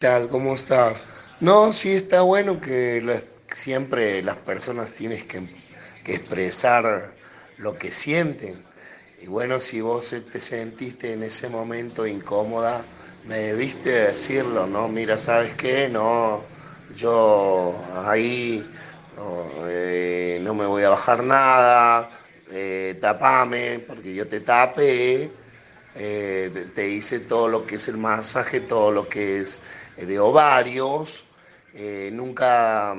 tal? ¿Cómo estás? No, sí está bueno que siempre las personas tienes que, expresar lo que sienten. Y bueno, si vos te sentiste en ese momento incómoda, me debiste decirlo, ¿no? Mira, ¿sabes qué? No, yo ahí no, eh, me voy a bajar nada, eh, tapame, porque yo te tapé eh, te, hice todo lo que es el masaje, todo lo que es de ovarios, eh, nunca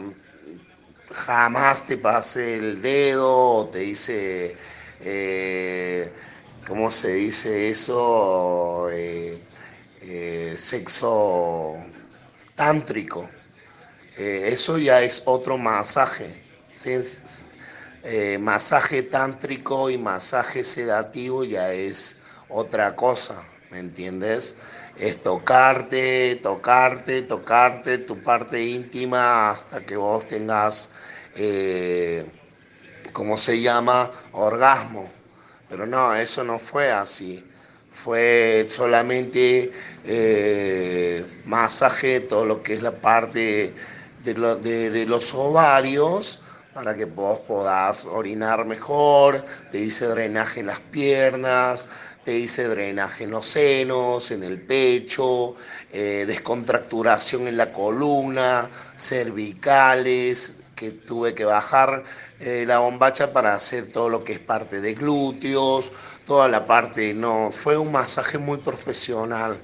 jamás te pasé el dedo o te hice, eh, ¿cómo se dice eso? Eh, eh, sexo tántrico. Eh, eso ya es otro masaje. eh, masaje tántrico y masaje sedativo ya es otra cosa, ¿me entiendes? Es tocarte, tocarte, tocarte tu parte íntima hasta que vos tengas, eh, ¿cómo se llama? Orgasmo. Pero no, eso no fue así. Fue solamente eh, masaje, todo lo que es la parte de, lo- de- de los ovarios, para que vos podás orinar mejor. Te hice drenaje en las piernas, te hice drenaje en los senos, en el pecho, eh, descontracturación en la columna, cervicales, que tuve que bajar eh, la bombacha para hacer todo lo que es parte de glúteos, toda la parte, no, fue un masaje muy profesional.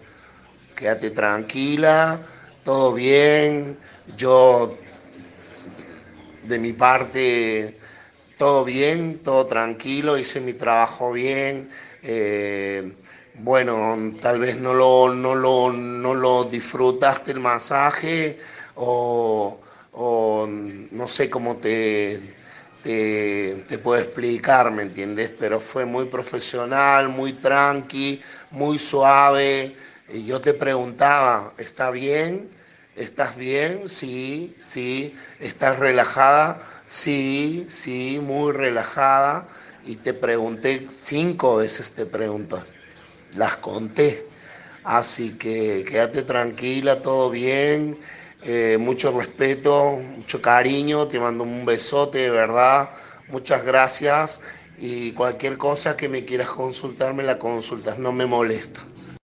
Quédate tranquila, todo bien, yo de mi parte todo bien, todo tranquilo, hice mi trabajo bien. eh, bueno, tal vez no lo, no lo, no lo disfrutaste el masaje o, o no sé cómo te, te, te puedo explicar, ¿me entiendes? Pero fue muy profesional, muy tranqui, muy suave. Y yo te preguntaba, ¿está bien? ¿Estás bien? Sí, sí. ¿Estás relajada? Sí, sí, muy relajada. Y te pregunté, cinco veces te pregunto, las conté. Así que quédate tranquila, todo bien. Eh, mucho respeto, mucho cariño. Te mando un besote, de verdad. Muchas gracias. Y cualquier cosa que me quieras consultar, me la consultas. No me molesta.